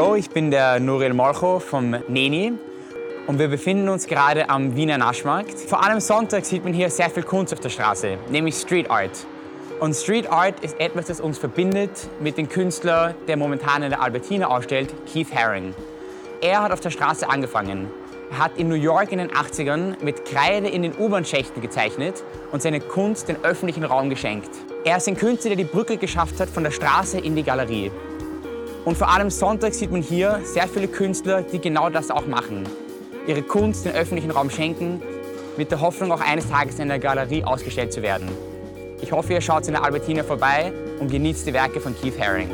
ich bin der Nuriel Molcho vom Neni und wir befinden uns gerade am Wiener Naschmarkt. Vor allem Sonntag sieht man hier sehr viel Kunst auf der Straße, nämlich Street Art. Und Street Art ist etwas, das uns verbindet mit dem Künstler, der momentan in der Albertina ausstellt, Keith Haring. Er hat auf der Straße angefangen. Er hat in New York in den 80ern mit Kreide in den U-Bahn-Schächten gezeichnet und seine Kunst den öffentlichen Raum geschenkt. Er ist ein Künstler, der die Brücke geschafft hat von der Straße in die Galerie. Und vor allem Sonntag sieht man hier sehr viele Künstler, die genau das auch machen. Ihre Kunst den öffentlichen Raum schenken, mit der Hoffnung, auch eines Tages in der Galerie ausgestellt zu werden. Ich hoffe, ihr schaut in der Albertina vorbei und genießt die Werke von Keith Haring.